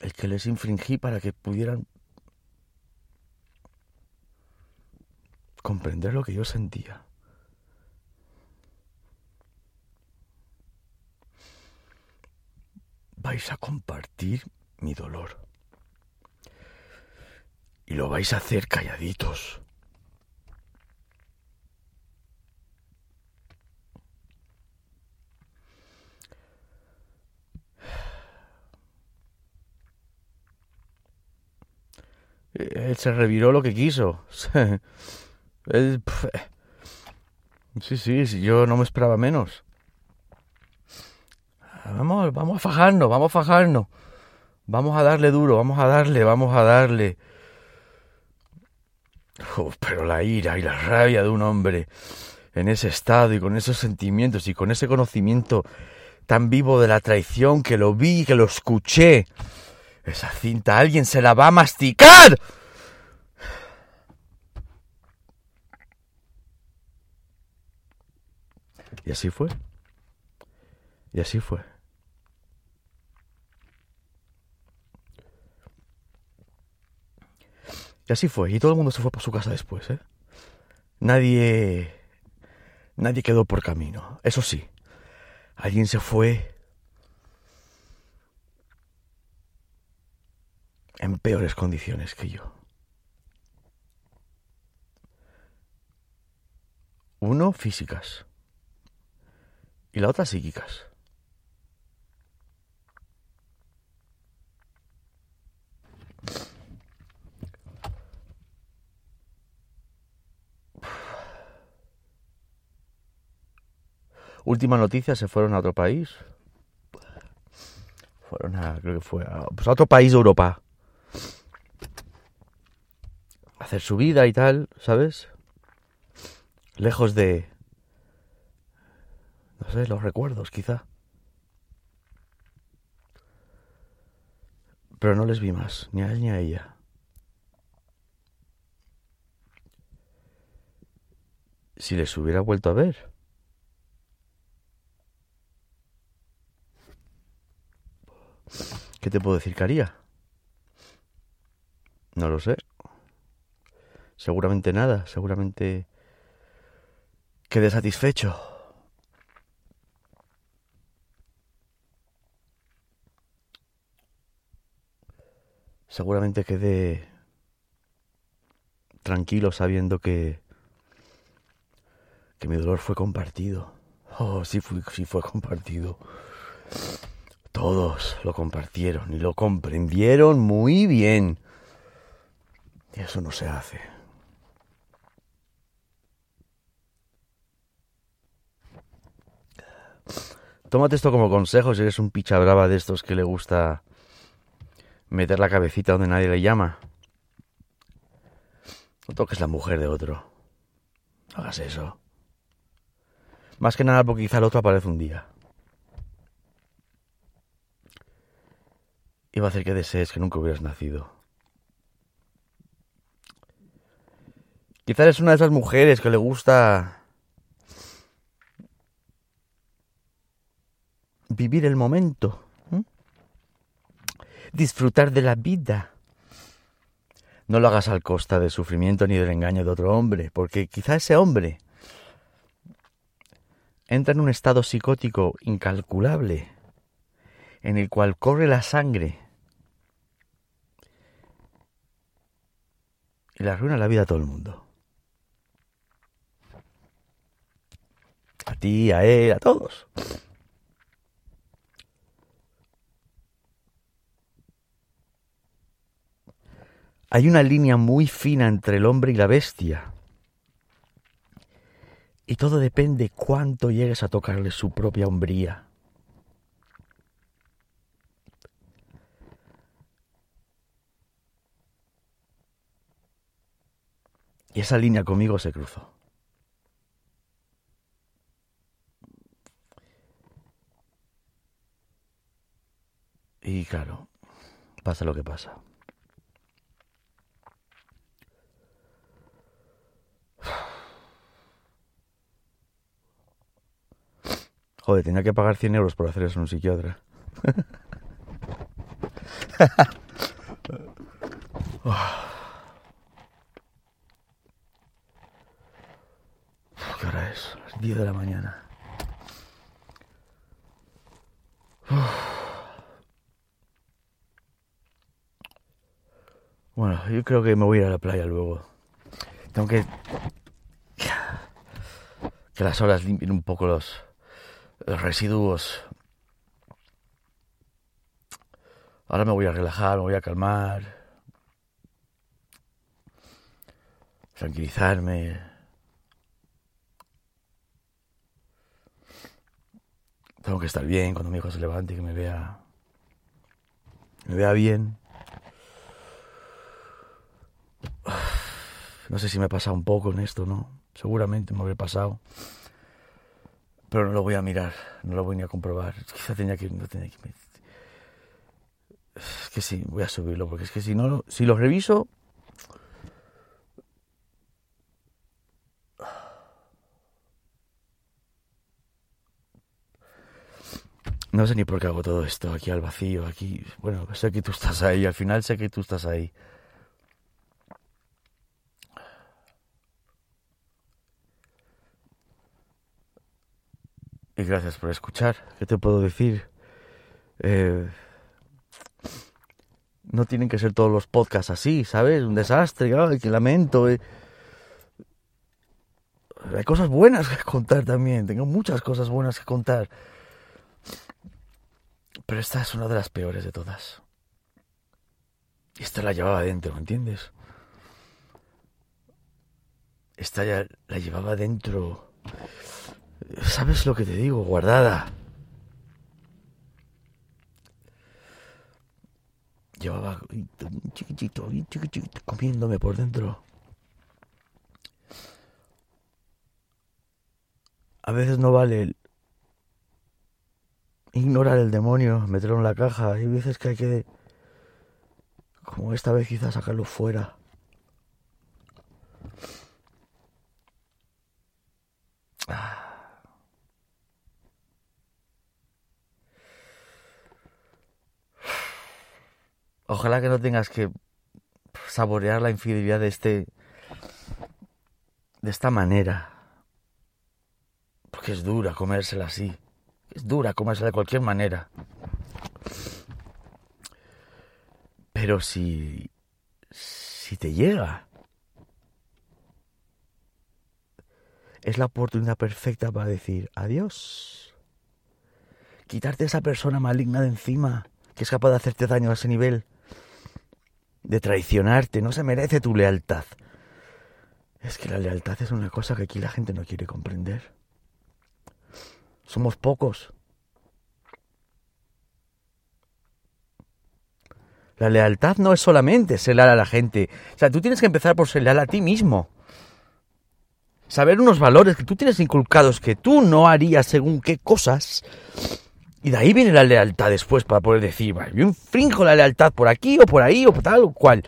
el que les infringí para que pudieran comprender lo que yo sentía. Vais a compartir mi dolor. Y lo vais a hacer calladitos. Él se reviró lo que quiso. Eh. Sí, sí, sí, yo no me esperaba menos. Ah, vamos, vamos a fajarnos, vamos a fajarnos. Vamos a darle duro, vamos a darle, vamos a darle pero la ira y la rabia de un hombre en ese estado y con esos sentimientos y con ese conocimiento tan vivo de la traición que lo vi, que lo escuché. Esa cinta alguien se la va a masticar. Y así fue. Y así fue. Y así fue. Y todo el mundo se fue para su casa después, ¿eh? Nadie... Nadie quedó por camino. Eso sí, alguien se fue en peores condiciones que yo. Uno físicas y la otra psíquicas. Última noticia, se fueron a otro país. Fueron a, creo que fue a, pues a otro país de Europa. hacer su vida y tal, ¿sabes? Lejos de... No sé, los recuerdos, quizá. Pero no les vi más, ni a él ni a ella. Si les hubiera vuelto a ver, ¿Qué te puedo decir que haría? No lo sé. Seguramente nada, seguramente quedé satisfecho. Seguramente quedé tranquilo sabiendo que que mi dolor fue compartido. Oh, sí, fue, sí fue compartido. Todos lo compartieron y lo comprendieron muy bien. Y eso no se hace. Tómate esto como consejo si eres un picha brava de estos que le gusta meter la cabecita donde nadie le llama. No toques la mujer de otro. Hagas eso. Más que nada porque quizá el otro aparece un día. Iba a hacer que desees que nunca hubieras nacido. Quizás eres una de esas mujeres que le gusta vivir el momento, disfrutar de la vida. No lo hagas al costa del sufrimiento ni del engaño de otro hombre, porque quizá ese hombre entra en un estado psicótico incalculable, en el cual corre la sangre y le arruina la vida a todo el mundo. A ti, a él, a todos. Hay una línea muy fina entre el hombre y la bestia. Y todo depende cuánto llegues a tocarle su propia hombría. Y esa línea conmigo se cruzó. Y claro, pasa lo que pasa. Joder, tenía que pagar 100 euros por hacer eso en un psiquiatra. ¿Qué hora es? Las 10 de la mañana. Bueno, yo creo que me voy a ir a la playa luego. Tengo que... Que las horas limpien un poco los, los residuos. Ahora me voy a relajar, me voy a calmar. tranquilizarme. Tengo que estar bien cuando mi hijo se levante y que me vea. Me vea bien. No sé si me he pasado un poco en esto, ¿no? Seguramente me habré pasado. Pero no lo voy a mirar, no lo voy ni a comprobar. Quizá tenía que, no tenía que es que sí, voy a subirlo, porque es que si no, si lo reviso... No sé ni por qué hago todo esto aquí al vacío, aquí... Bueno, sé que tú estás ahí, al final sé que tú estás ahí. Y gracias por escuchar. ¿Qué te puedo decir? Eh, no tienen que ser todos los podcasts así, ¿sabes? Un desastre, ay, que lamento. Eh. Hay cosas buenas que contar también, tengo muchas cosas buenas que contar. Pero esta es una de las peores de todas. Y esta la llevaba dentro, ¿me entiendes? Esta ya la llevaba dentro. ¿Sabes lo que te digo? Guardada. llevaba chiquitito, chiquitito, comiéndome por dentro. A veces no vale ignorar el demonio, meterlo en la caja. Hay veces que hay que, como esta vez quizás, sacarlo fuera. Ojalá que no tengas que saborear la infidelidad de este de esta manera. Porque es dura comérsela así. Es dura comérsela de cualquier manera. Pero si si te llega es la oportunidad perfecta para decir adiós. Quitarte esa persona maligna de encima que es capaz de hacerte daño a ese nivel de traicionarte, no se merece tu lealtad. Es que la lealtad es una cosa que aquí la gente no quiere comprender. Somos pocos. La lealtad no es solamente ser leal a la gente. O sea, tú tienes que empezar por ser leal a ti mismo. Saber unos valores que tú tienes inculcados que tú no harías según qué cosas y de ahí viene la lealtad después para poder decir, yo infringo la lealtad por aquí o por ahí o por tal o cual.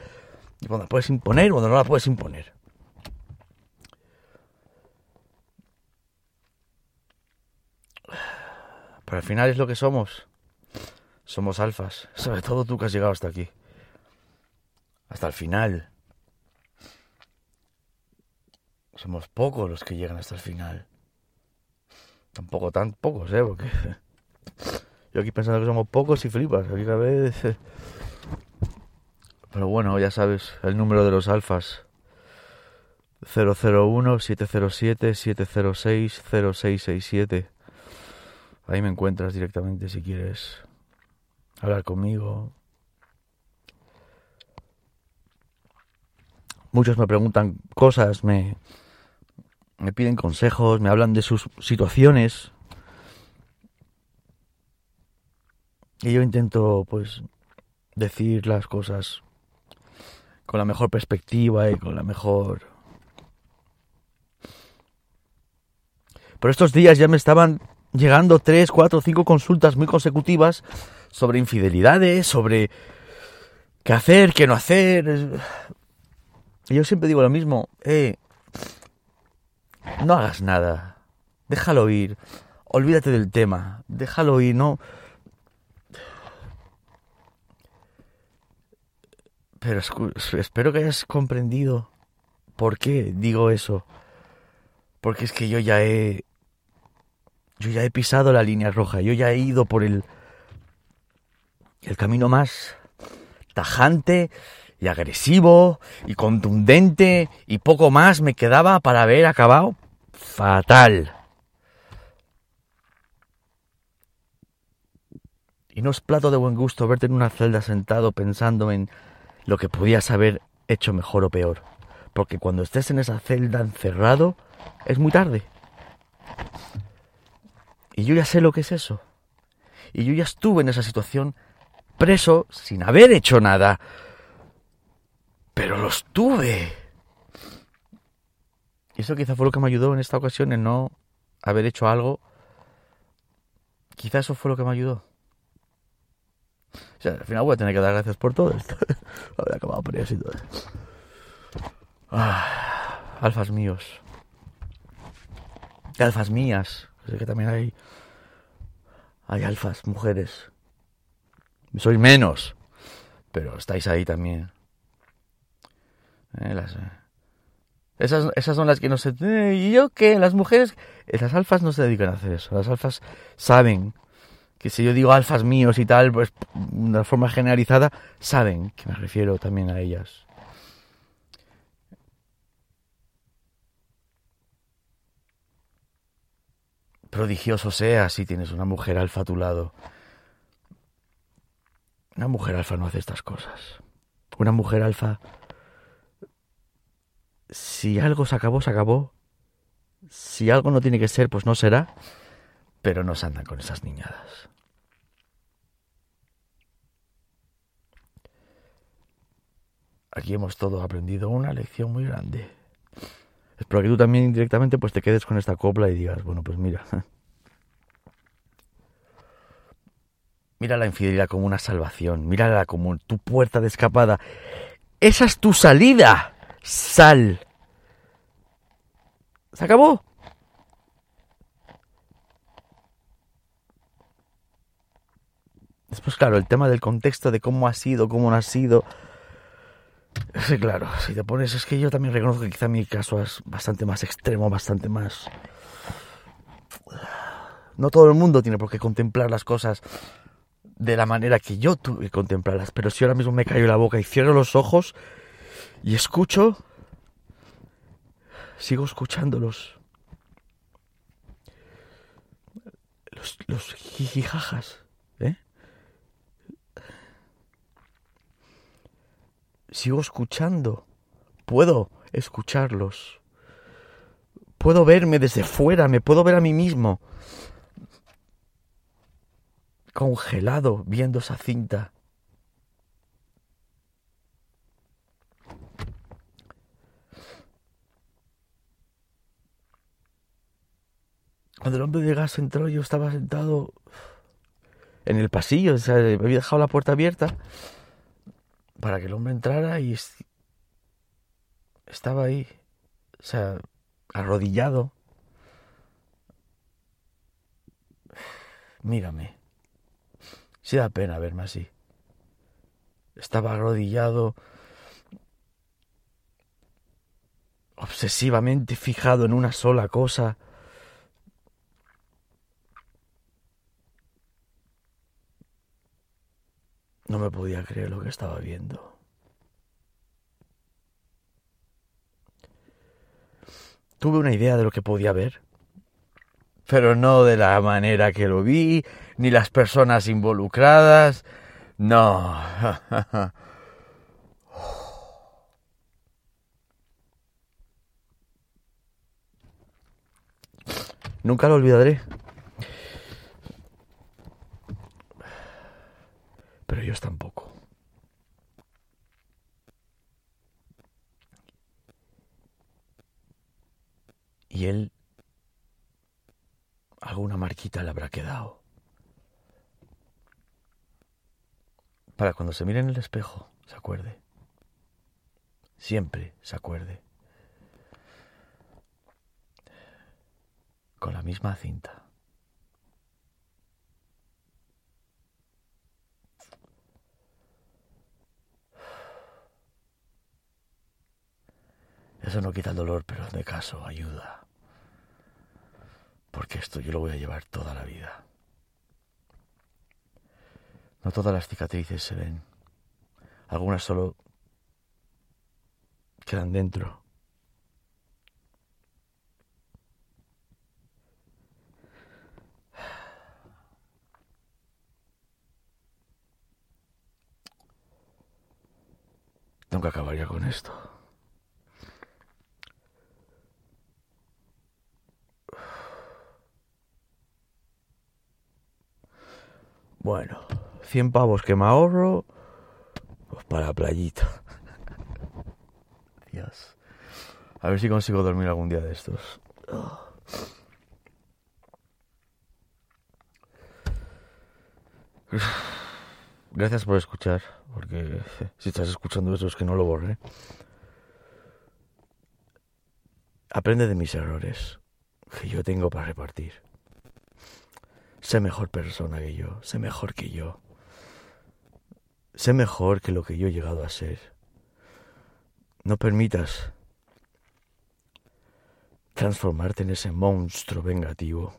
Y cuando la puedes imponer o cuando no la puedes imponer. Pero al final es lo que somos. Somos alfas. Sobre todo tú que has llegado hasta aquí. Hasta el final. Somos pocos los que llegan hasta el final. Tampoco tan pocos, ¿eh? Porque yo aquí pensando que somos pocos y flipas. Aquí cada vez. Pero bueno, ya sabes, el número de los alfas. 001 707 706 0667. Ahí me encuentras directamente si quieres hablar conmigo. Muchos me preguntan cosas, me, me piden consejos, me hablan de sus situaciones Y yo intento, pues, decir las cosas con la mejor perspectiva y con la mejor... Por estos días ya me estaban llegando tres, cuatro, cinco consultas muy consecutivas sobre infidelidades, sobre qué hacer, qué no hacer. Y yo siempre digo lo mismo, eh, no hagas nada, déjalo ir, olvídate del tema, déjalo ir, no, Pero espero que hayas comprendido por qué digo eso. Porque es que yo ya he. Yo ya he pisado la línea roja. Yo ya he ido por el. El camino más tajante y agresivo y contundente y poco más me quedaba para haber acabado fatal. Y no es plato de buen gusto verte en una celda sentado pensando en lo que podías haber hecho mejor o peor. Porque cuando estés en esa celda encerrado, es muy tarde. Y yo ya sé lo que es eso. Y yo ya estuve en esa situación preso sin haber hecho nada. Pero lo estuve. Y eso quizá fue lo que me ayudó en esta ocasión en no haber hecho algo. Quizá eso fue lo que me ayudó. O sea, al final voy a tener que dar gracias por todo esto. Haber acabado por eso y todo. Ah, alfas míos. Alfas mías. Sé que también hay. Hay alfas, mujeres. Soy menos. Pero estáis ahí también. Eh, las, eh. Esas, esas son las que no se... Eh, ¿Y yo qué? Las mujeres... Las alfas no se dedican a hacer eso. Las alfas saben que si yo digo alfas míos y tal, pues de una forma generalizada, saben que me refiero también a ellas. Prodigioso sea si tienes una mujer alfa a tu lado. Una mujer alfa no hace estas cosas. Una mujer alfa si algo se acabó, se acabó. Si algo no tiene que ser, pues no será. Pero no se andan con esas niñadas. Aquí hemos todos aprendido una lección muy grande. Espero que tú también indirectamente pues te quedes con esta copla y digas, bueno, pues mira. Mira la infidelidad como una salvación, mírala como tu puerta de escapada. Esa es tu salida sal. Se acabó. Después, claro, el tema del contexto de cómo ha sido, cómo no ha sido. Sí, claro, si te pones, es que yo también reconozco que quizá mi caso es bastante más extremo, bastante más... No todo el mundo tiene por qué contemplar las cosas de la manera que yo tuve que contemplarlas, pero si ahora mismo me callo la boca y cierro los ojos, y escucho, sigo escuchándolos. Los, los jijijajas, Sigo escuchando. Puedo escucharlos. Puedo verme desde fuera, me puedo ver a mí mismo. Congelado viendo esa cinta. Cuando el hombre de gas entró, yo estaba sentado en el pasillo, o sea, me había dejado la puerta abierta para que el hombre entrara y estaba ahí, o sea, arrodillado. Mírame. Sí da pena verme así. Estaba arrodillado, obsesivamente fijado en una sola cosa No me podía creer lo que estaba viendo. Tuve una idea de lo que podía ver, pero no de la manera que lo vi, ni las personas involucradas. No. Nunca lo olvidaré. Pero ellos tampoco. Y él alguna marquita le habrá quedado. Para cuando se mire en el espejo, se acuerde. Siempre se acuerde. Con la misma cinta. Eso no quita el dolor, pero de caso ayuda. Porque esto yo lo voy a llevar toda la vida. No todas las cicatrices se ven. Algunas solo quedan dentro. Nunca acabaría con esto. Bueno, 100 pavos que me ahorro pues para la playita. Dios. A ver si consigo dormir algún día de estos. Gracias por escuchar, porque si estás escuchando eso es que no lo borré. Aprende de mis errores, que yo tengo para repartir. Sé mejor persona que yo, sé mejor que yo. Sé mejor que lo que yo he llegado a ser. No permitas transformarte en ese monstruo vengativo.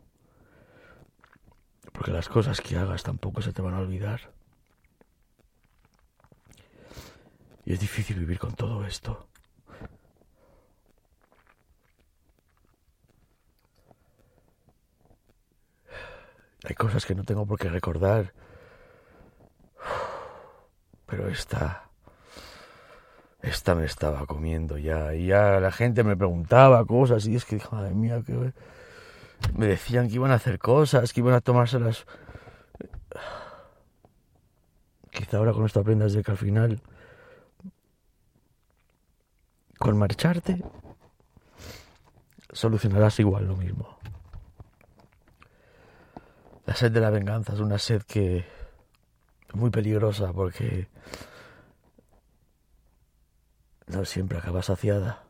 Porque las cosas que hagas tampoco se te van a olvidar. Y es difícil vivir con todo esto. Hay cosas que no tengo por qué recordar. Pero esta esta me estaba comiendo ya. Y ya la gente me preguntaba cosas y es que, madre mía, que me decían que iban a hacer cosas, que iban a tomárselas. Quizá ahora con esto aprendas de que al final, con marcharte, solucionarás igual lo mismo. La sed de la venganza es una sed que es muy peligrosa porque no siempre acaba saciada.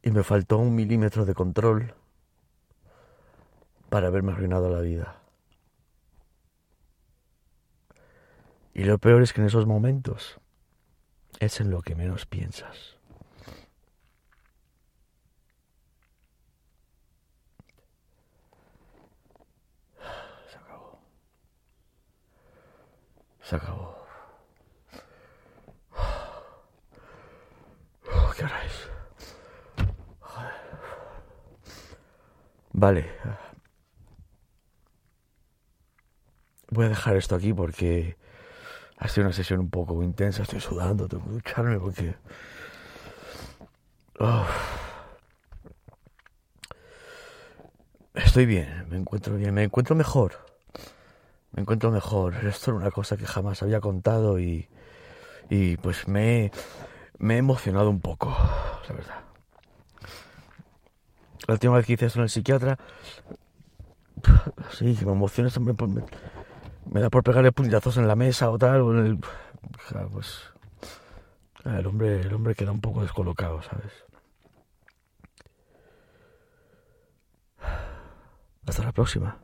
Y me faltó un milímetro de control para haberme arruinado la vida. Y lo peor es que en esos momentos es en lo que menos piensas. Se acabó. ¿Qué hora es? Vale. Voy a dejar esto aquí porque ha sido una sesión un poco intensa. Estoy sudando, tengo que ducharme porque... Estoy bien, me encuentro bien, me encuentro mejor me encuentro mejor. Esto era una cosa que jamás había contado y, y pues me, me he emocionado un poco, la verdad. La última vez que hice esto en el psiquiatra, sí, que me emociona, me, me, da por pegarle puñetazos en la mesa o tal, o en el, pues, el hombre, el hombre queda un poco descolocado, ¿sabes? Hasta la próxima.